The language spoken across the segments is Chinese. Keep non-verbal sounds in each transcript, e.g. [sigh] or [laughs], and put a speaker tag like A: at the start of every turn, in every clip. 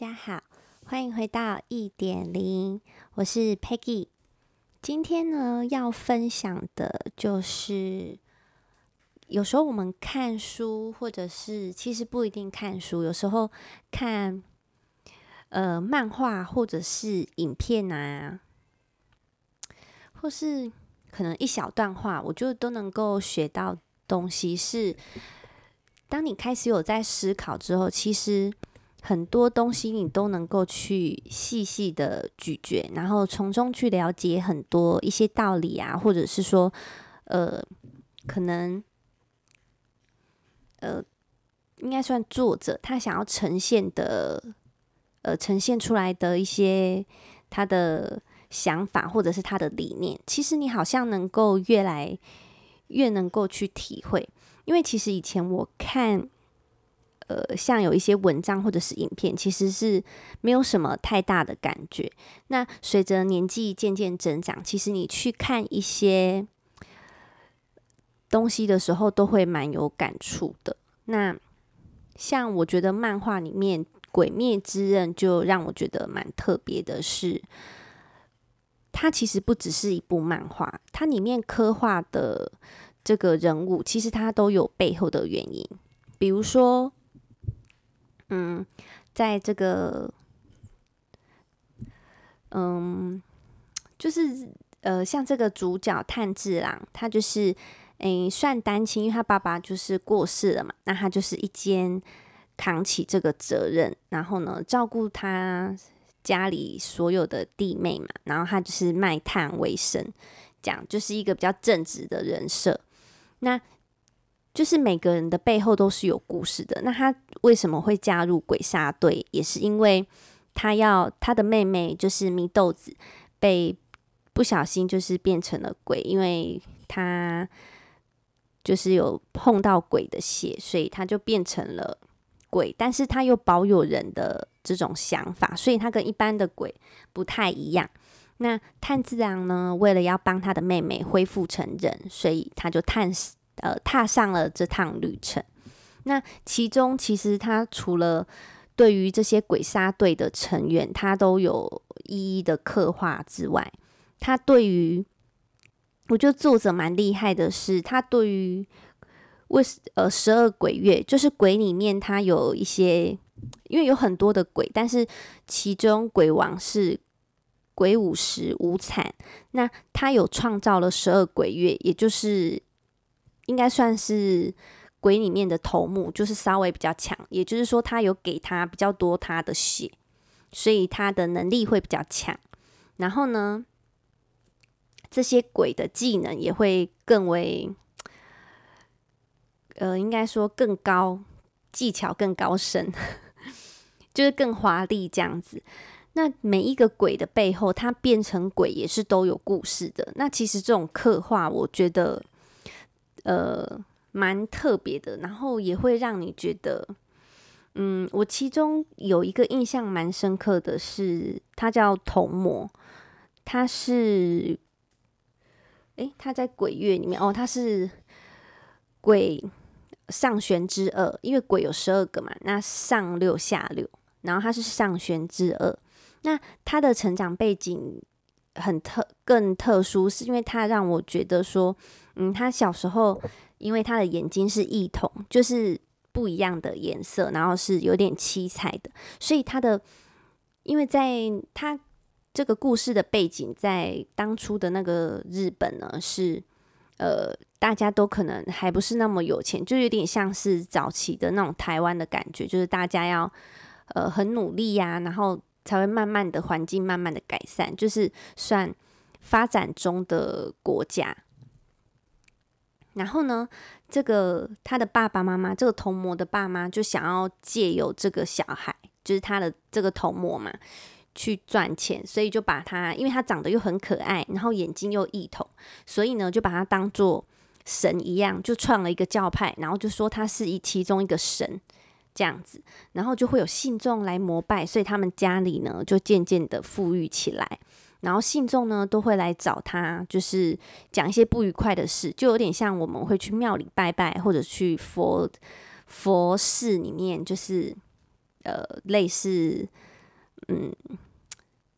A: 大家好，欢迎回到一点零，我是 Peggy。今天呢，要分享的就是，有时候我们看书，或者是其实不一定看书，有时候看呃漫画或者是影片啊，或是可能一小段话，我就都能够学到东西。是当你开始有在思考之后，其实。很多东西你都能够去细细的咀嚼，然后从中去了解很多一些道理啊，或者是说，呃，可能，呃，应该算作者他想要呈现的，呃，呈现出来的一些他的想法或者是他的理念，其实你好像能够越来越能够去体会，因为其实以前我看。呃，像有一些文章或者是影片，其实是没有什么太大的感觉。那随着年纪渐渐增长，其实你去看一些东西的时候，都会蛮有感触的。那像我觉得漫画里面《鬼灭之刃》就让我觉得蛮特别的是，它其实不只是一部漫画，它里面刻画的这个人物，其实它都有背后的原因，比如说。嗯，在这个，嗯，就是呃，像这个主角炭治郎，他就是诶算单亲，因为他爸爸就是过世了嘛，那他就是一肩扛起这个责任，然后呢，照顾他家里所有的弟妹嘛，然后他就是卖炭为生，这样就是一个比较正直的人设。那就是每个人的背后都是有故事的。那他为什么会加入鬼杀队？也是因为他要他的妹妹就是祢豆子被不小心就是变成了鬼，因为他就是有碰到鬼的血，所以他就变成了鬼。但是他又保有人的这种想法，所以他跟一般的鬼不太一样。那炭治郎呢，为了要帮他的妹妹恢复成人，所以他就探死。呃，踏上了这趟旅程。那其中，其实他除了对于这些鬼杀队的成员，他都有一一的刻画之外，他对于，我觉得作者蛮厉害的是，他对于为呃十二鬼月，就是鬼里面他有一些，因为有很多的鬼，但是其中鬼王是鬼舞辻无惨，那他有创造了十二鬼月，也就是。应该算是鬼里面的头目，就是稍微比较强，也就是说他有给他比较多他的血，所以他的能力会比较强。然后呢，这些鬼的技能也会更为，呃，应该说更高，技巧更高深，[laughs] 就是更华丽这样子。那每一个鬼的背后，他变成鬼也是都有故事的。那其实这种刻画，我觉得。呃，蛮特别的，然后也会让你觉得，嗯，我其中有一个印象蛮深刻的是，他叫童魔，他是，诶，他在鬼月里面哦，他是鬼上弦之二，因为鬼有十二个嘛，那上六下六，然后他是上弦之二，那他的成长背景。很特更特殊，是因为他让我觉得说，嗯，他小时候因为他的眼睛是异瞳，就是不一样的颜色，然后是有点七彩的，所以他的，因为在他这个故事的背景，在当初的那个日本呢，是呃，大家都可能还不是那么有钱，就有点像是早期的那种台湾的感觉，就是大家要呃很努力呀、然后。才会慢慢的环境慢慢的改善，就是算发展中的国家。然后呢，这个他的爸爸妈妈，这个童魔的爸妈就想要借由这个小孩，就是他的这个童魔嘛，去赚钱，所以就把他，因为他长得又很可爱，然后眼睛又异瞳，所以呢就把他当做神一样，就创了一个教派，然后就说他是一其中一个神。这样子，然后就会有信众来膜拜，所以他们家里呢就渐渐的富裕起来。然后信众呢都会来找他，就是讲一些不愉快的事，就有点像我们会去庙里拜拜，或者去佛佛寺里面，就是呃类似嗯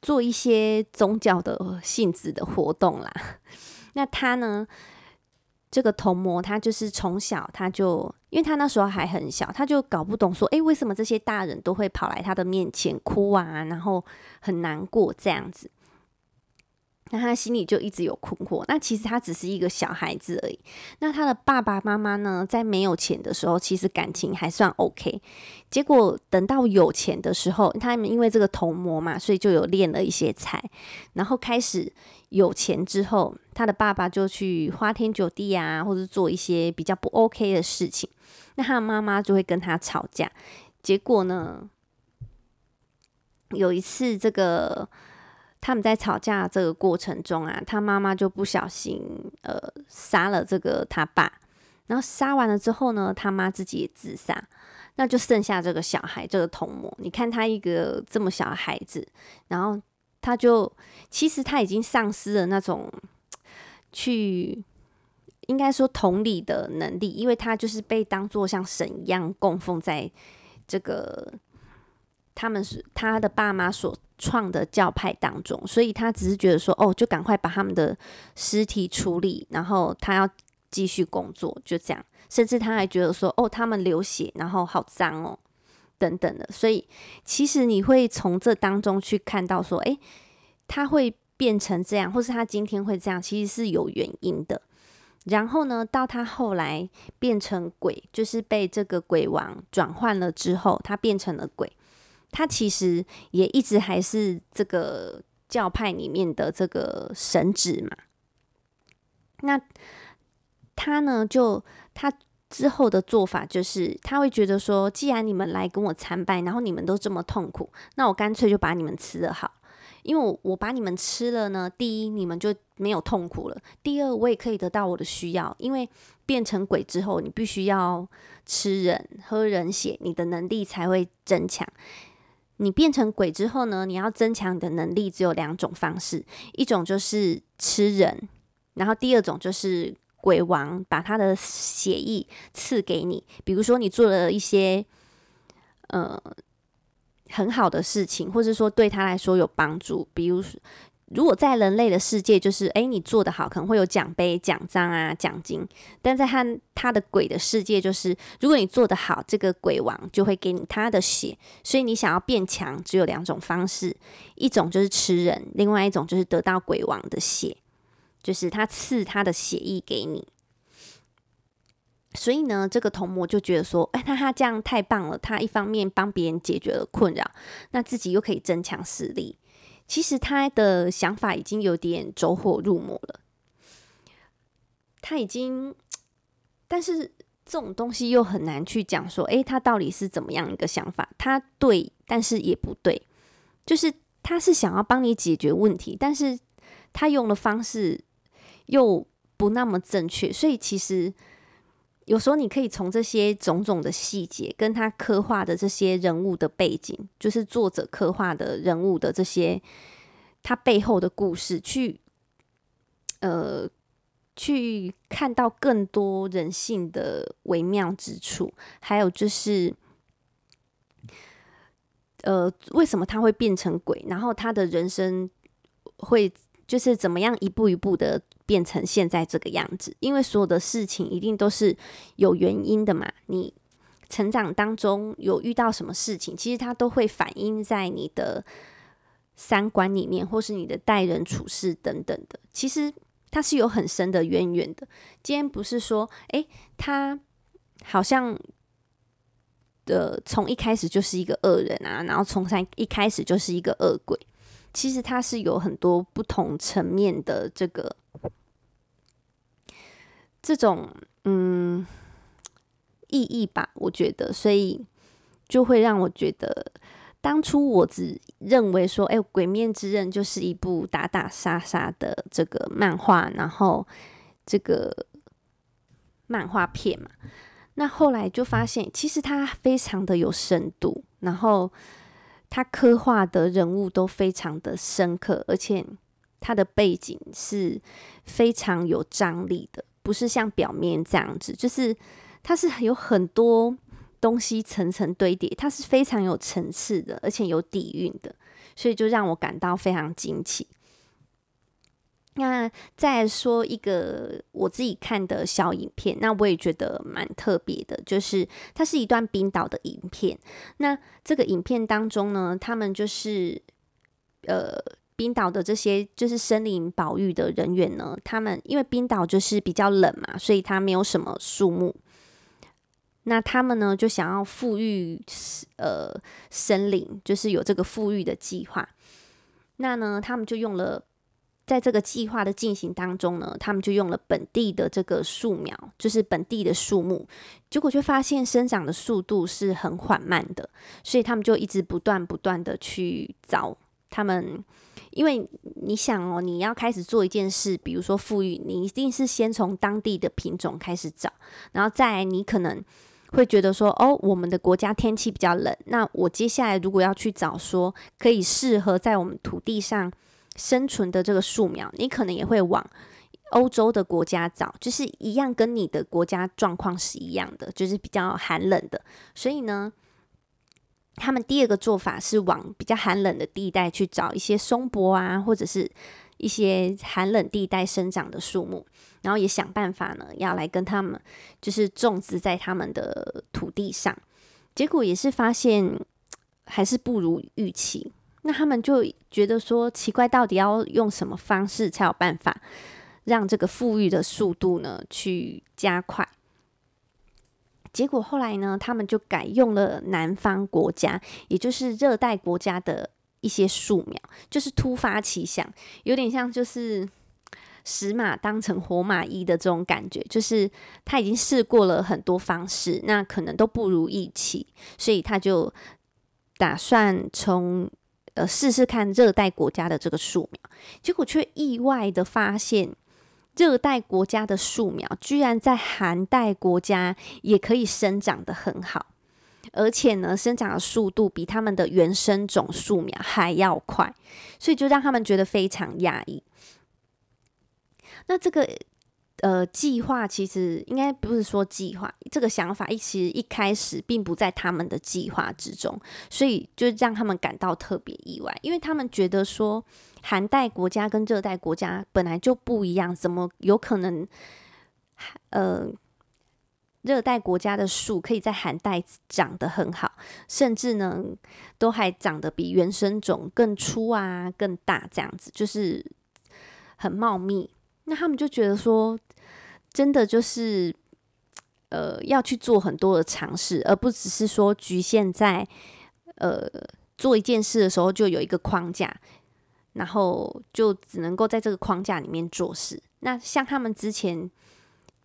A: 做一些宗教的性质的活动啦。那他呢，这个童模他就是从小他就，因为他那时候还很小，他就搞不懂说，哎，为什么这些大人都会跑来他的面前哭啊，然后很难过这样子。那他心里就一直有困惑。那其实他只是一个小孩子而已。那他的爸爸妈妈呢，在没有钱的时候，其实感情还算 OK。结果等到有钱的时候，他们因为这个童模嘛，所以就有练了一些菜。然后开始有钱之后，他的爸爸就去花天酒地啊，或者做一些比较不 OK 的事情。那他的妈妈就会跟他吵架。结果呢，有一次这个。他们在吵架这个过程中啊，他妈妈就不小心呃杀了这个他爸，然后杀完了之后呢，他妈自己也自杀，那就剩下这个小孩这个童魔。你看他一个这么小的孩子，然后他就其实他已经丧失了那种去应该说同理的能力，因为他就是被当做像神一样供奉在这个。他们是他的爸妈所创的教派当中，所以他只是觉得说，哦，就赶快把他们的尸体处理，然后他要继续工作，就这样。甚至他还觉得说，哦，他们流血，然后好脏哦，等等的。所以其实你会从这当中去看到说，诶，他会变成这样，或是他今天会这样，其实是有原因的。然后呢，到他后来变成鬼，就是被这个鬼王转换了之后，他变成了鬼。他其实也一直还是这个教派里面的这个神职嘛。那他呢，就他之后的做法就是，他会觉得说，既然你们来跟我参拜，然后你们都这么痛苦，那我干脆就把你们吃了好。因为我我把你们吃了呢，第一你们就没有痛苦了，第二我也可以得到我的需要。因为变成鬼之后，你必须要吃人、喝人血，你的能力才会增强。你变成鬼之后呢，你要增强你的能力，只有两种方式，一种就是吃人，然后第二种就是鬼王把他的血液赐给你。比如说你做了一些呃很好的事情，或者说对他来说有帮助，比如。如果在人类的世界，就是诶，你做得好，可能会有奖杯、奖章啊、奖金。但在他他的鬼的世界，就是如果你做得好，这个鬼王就会给你他的血。所以你想要变强，只有两种方式：一种就是吃人，另外一种就是得到鬼王的血，就是他赐他的血液给你。所以呢，这个童魔就觉得说，哎，那他这样太棒了。他一方面帮别人解决了困扰，那自己又可以增强实力。其实他的想法已经有点走火入魔了，他已经，但是这种东西又很难去讲说，诶，他到底是怎么样一个想法？他对，但是也不对，就是他是想要帮你解决问题，但是他用的方式又不那么正确，所以其实。有时候你可以从这些种种的细节，跟他刻画的这些人物的背景，就是作者刻画的人物的这些他背后的故事，去呃去看到更多人性的微妙之处，还有就是呃为什么他会变成鬼，然后他的人生会。就是怎么样一步一步的变成现在这个样子，因为所有的事情一定都是有原因的嘛。你成长当中有遇到什么事情，其实它都会反映在你的三观里面，或是你的待人处事等等的。其实它是有很深的渊源的。今天不是说，诶，他好像的从一开始就是一个恶人啊，然后从三一开始就是一个恶鬼。其实它是有很多不同层面的这个这种嗯意义吧，我觉得，所以就会让我觉得，当初我只认为说，哎，《鬼面之刃》就是一部打打杀杀的这个漫画，然后这个漫画片嘛，那后来就发现，其实它非常的有深度，然后。他刻画的人物都非常的深刻，而且他的背景是非常有张力的，不是像表面这样子，就是他是有很多东西层层堆叠，他是非常有层次的，而且有底蕴的，所以就让我感到非常惊奇。那再说一个我自己看的小影片，那我也觉得蛮特别的，就是它是一段冰岛的影片。那这个影片当中呢，他们就是呃，冰岛的这些就是森林保育的人员呢，他们因为冰岛就是比较冷嘛，所以它没有什么树木。那他们呢，就想要复育呃森林，就是有这个复育的计划。那呢，他们就用了。在这个计划的进行当中呢，他们就用了本地的这个树苗，就是本地的树木，结果却发现生长的速度是很缓慢的，所以他们就一直不断不断的去找他们，因为你想哦，你要开始做一件事，比如说富裕，你一定是先从当地的品种开始找，然后再你可能会觉得说，哦，我们的国家天气比较冷，那我接下来如果要去找说可以适合在我们土地上。生存的这个树苗，你可能也会往欧洲的国家找，就是一样跟你的国家状况是一样的，就是比较寒冷的。所以呢，他们第二个做法是往比较寒冷的地带去找一些松柏啊，或者是一些寒冷地带生长的树木，然后也想办法呢，要来跟他们就是种植在他们的土地上。结果也是发现还是不如预期。那他们就觉得说奇怪，到底要用什么方式才有办法让这个富裕的速度呢去加快？结果后来呢，他们就改用了南方国家，也就是热带国家的一些树苗，就是突发奇想，有点像就是死马当成活马医的这种感觉，就是他已经试过了很多方式，那可能都不如预期，所以他就打算从。呃，试试看热带国家的这个树苗，结果却意外的发现，热带国家的树苗居然在寒带国家也可以生长得很好，而且呢，生长的速度比他们的原生种树苗还要快，所以就让他们觉得非常讶异。那这个。呃，计划其实应该不是说计划这个想法，一其实一开始并不在他们的计划之中，所以就让他们感到特别意外，因为他们觉得说寒带国家跟热带国家本来就不一样，怎么有可能？呃，热带国家的树可以在寒带长得很好，甚至呢都还长得比原生种更粗啊、更大，这样子就是很茂密。那他们就觉得说。真的就是，呃，要去做很多的尝试，而不只是说局限在，呃，做一件事的时候就有一个框架，然后就只能够在这个框架里面做事。那像他们之前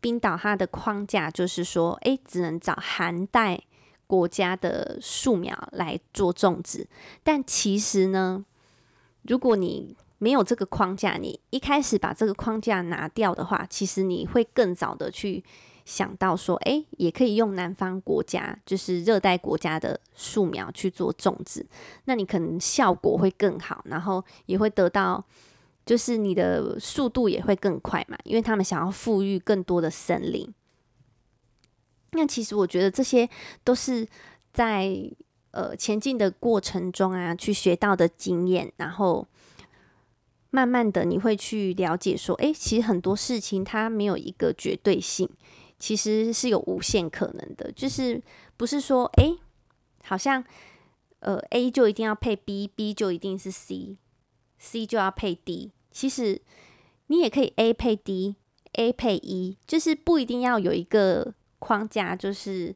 A: 冰岛，它的框架就是说，诶，只能找寒带国家的树苗来做种植。但其实呢，如果你没有这个框架，你一开始把这个框架拿掉的话，其实你会更早的去想到说，哎，也可以用南方国家，就是热带国家的树苗去做种植，那你可能效果会更好，然后也会得到，就是你的速度也会更快嘛，因为他们想要复育更多的森林。那其实我觉得这些都是在呃前进的过程中啊，去学到的经验，然后。慢慢的，你会去了解说，诶，其实很多事情它没有一个绝对性，其实是有无限可能的。就是不是说，诶，好像，呃，A 就一定要配 B，B 就一定是 C，C 就要配 D。其实你也可以 A 配 D，A 配 E，就是不一定要有一个框架，就是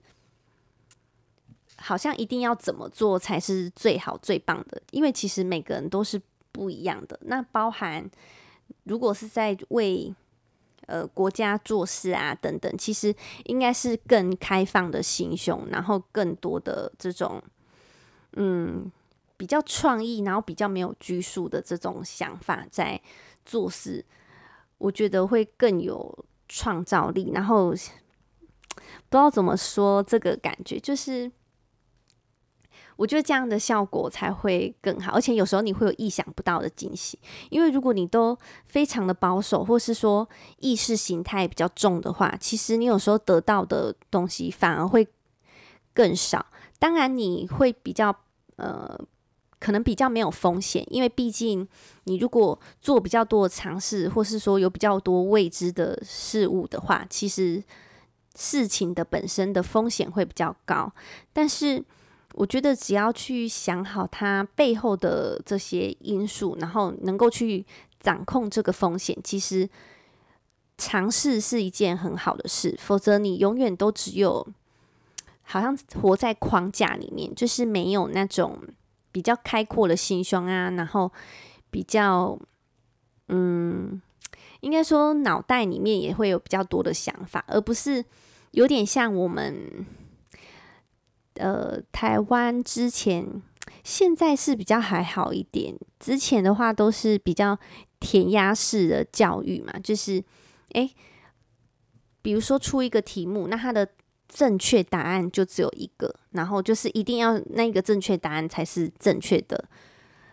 A: 好像一定要怎么做才是最好最棒的。因为其实每个人都是。不一样的，那包含如果是在为呃国家做事啊等等，其实应该是更开放的心胸，然后更多的这种嗯比较创意，然后比较没有拘束的这种想法在做事，我觉得会更有创造力。然后不知道怎么说这个感觉，就是。我觉得这样的效果才会更好，而且有时候你会有意想不到的惊喜。因为如果你都非常的保守，或是说意识形态比较重的话，其实你有时候得到的东西反而会更少。当然，你会比较呃，可能比较没有风险，因为毕竟你如果做比较多的尝试，或是说有比较多未知的事物的话，其实事情的本身的风险会比较高。但是，我觉得只要去想好它背后的这些因素，然后能够去掌控这个风险，其实尝试是一件很好的事。否则，你永远都只有。好像活在框架里面，就是没有那种比较开阔的心胸啊，然后比较，嗯，应该说脑袋里面也会有比较多的想法，而不是有点像我们，呃，台湾之前，现在是比较还好一点，之前的话都是比较填鸭式的教育嘛，就是，诶，比如说出一个题目，那它的。正确答案就只有一个，然后就是一定要那个正确答案才是正确的，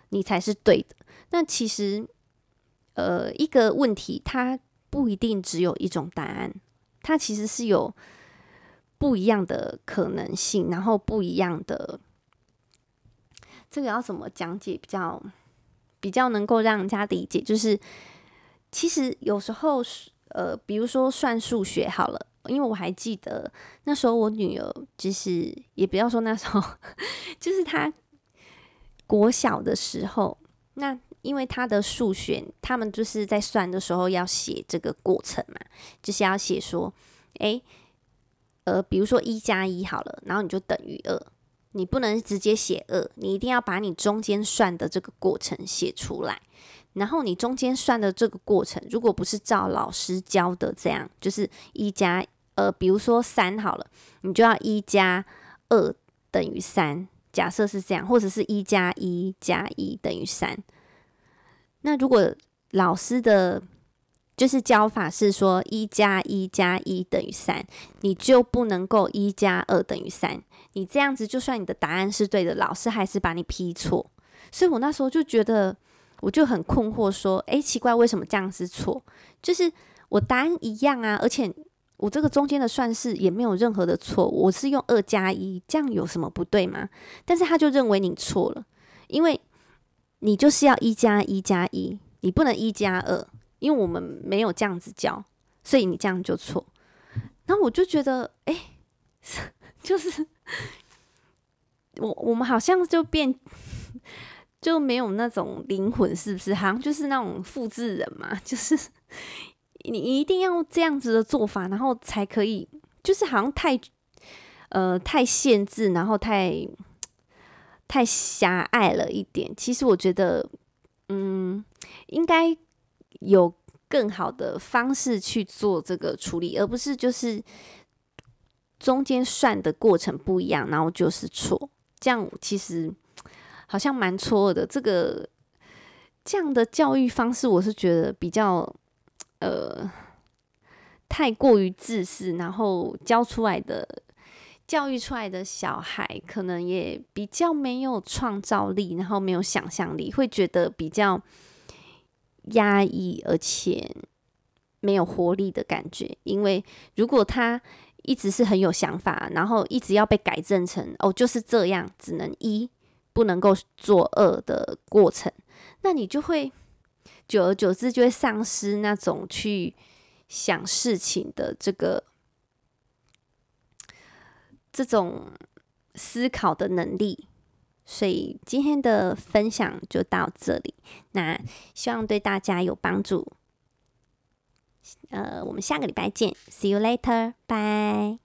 A: 你才是对的。那其实，呃，一个问题它不一定只有一种答案，它其实是有不一样的可能性，然后不一样的。这个要怎么讲解比较比较能够让人家理解？就是其实有时候，呃，比如说算数学好了。因为我还记得那时候我女儿，就是也不要说那时候，[laughs] 就是她国小的时候，那因为她的数学，他们就是在算的时候要写这个过程嘛，就是要写说，诶，呃，比如说一加一好了，然后你就等于二，你不能直接写二，你一定要把你中间算的这个过程写出来。然后你中间算的这个过程，如果不是照老师教的这样，就是一加呃，比如说三好了，你就要一加二等于三，假设是这样，或者是一加一加一等于三。那如果老师的就是教法是说一加一加一等于三，你就不能够一加二等于三。你这样子，就算你的答案是对的，老师还是把你批错。所以我那时候就觉得。我就很困惑，说：“诶，奇怪，为什么这样是错？就是我答案一样啊，而且我这个中间的算式也没有任何的错，我是用二加一，这样有什么不对吗？但是他就认为你错了，因为你就是要一加一加一，你不能一加二，因为我们没有这样子教，所以你这样就错。那我就觉得，诶，[laughs] 就是我我们好像就变。”就没有那种灵魂，是不是？好像就是那种复制人嘛，就是 [laughs] 你一定要这样子的做法，然后才可以，就是好像太呃太限制，然后太太狭隘了一点。其实我觉得，嗯，应该有更好的方式去做这个处理，而不是就是中间算的过程不一样，然后就是错。这样其实。好像蛮错的，这个这样的教育方式，我是觉得比较呃太过于自私，然后教出来的教育出来的小孩，可能也比较没有创造力，然后没有想象力，会觉得比较压抑，而且没有活力的感觉。因为如果他一直是很有想法，然后一直要被改正成哦，就是这样，只能一。不能够做二的过程，那你就会久而久之就会丧失那种去想事情的这个这种思考的能力。所以今天的分享就到这里，那希望对大家有帮助。呃，我们下个礼拜见，See you later，bye。